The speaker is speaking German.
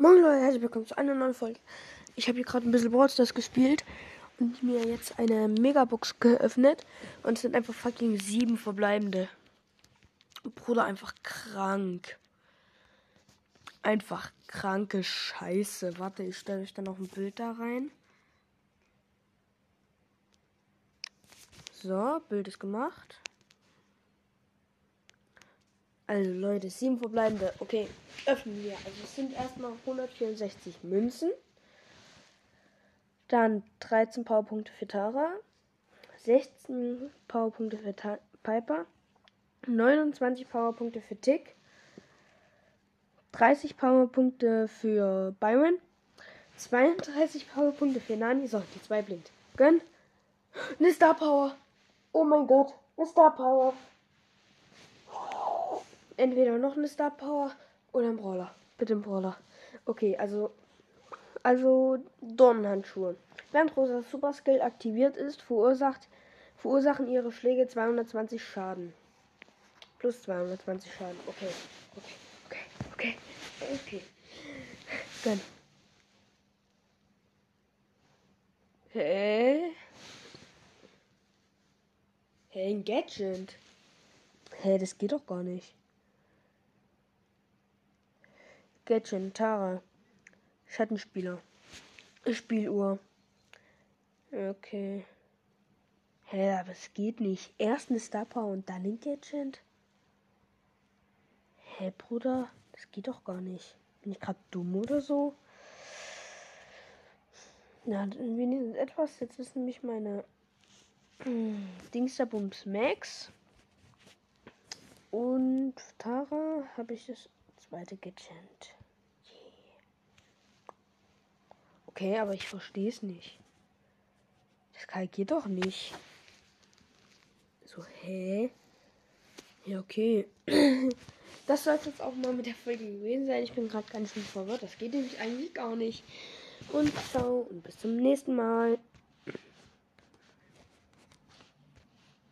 Moin Leute, herzlich willkommen zu einer neuen Folge. Ich habe hier gerade ein bisschen Brawl Stars gespielt und mir jetzt eine Megabox geöffnet. Und es sind einfach fucking sieben verbleibende. Bruder, einfach krank. Einfach kranke Scheiße. Warte, ich stelle euch dann noch ein Bild da rein. So, Bild ist gemacht. Also Leute, sieben verbleibende. Okay, öffnen wir. Also es sind erstmal 164 Münzen. Dann 13 Powerpunkte für Tara. 16 Powerpunkte für Ta Piper. 29 Powerpunkte für Tick. 30 Powerpunkte für Byron. 32 Powerpunkte für Nani. So, die 2 blinkt. Gönn. Eine Star Power. Oh mein Gott. Eine Star Power entweder noch eine Star Power oder ein Brawler. Bitte ein Brawler. Okay, also. Also Dornenhandschuhe. Während Rosa Super Skill aktiviert ist, verursacht, verursachen ihre Schläge 220 Schaden. Plus 220 Schaden. Okay. Okay. Okay. Okay. Okay. Gönn. Hä? Hä, ein Gadget. Hä, das geht doch gar nicht. Gadget, Tara. Schattenspieler. Spieluhr. Okay. Hä, aber es geht nicht. Erst eine Star Power und dann ein Gadget? Hä, Bruder? Das geht doch gar nicht. Bin ich gerade dumm oder so? Na, wenigstens etwas. Jetzt ist nämlich meine Dingsterbums Max. Und Tara habe ich das zweite Gadget. Okay, aber ich verstehe es nicht. Das kann, geht doch nicht. So, hä? Ja, okay. Das soll jetzt auch mal mit der Folge gewesen sein. Ich bin gerade ganz schön verwirrt. Das geht nämlich eigentlich gar nicht. Und ciao und bis zum nächsten Mal.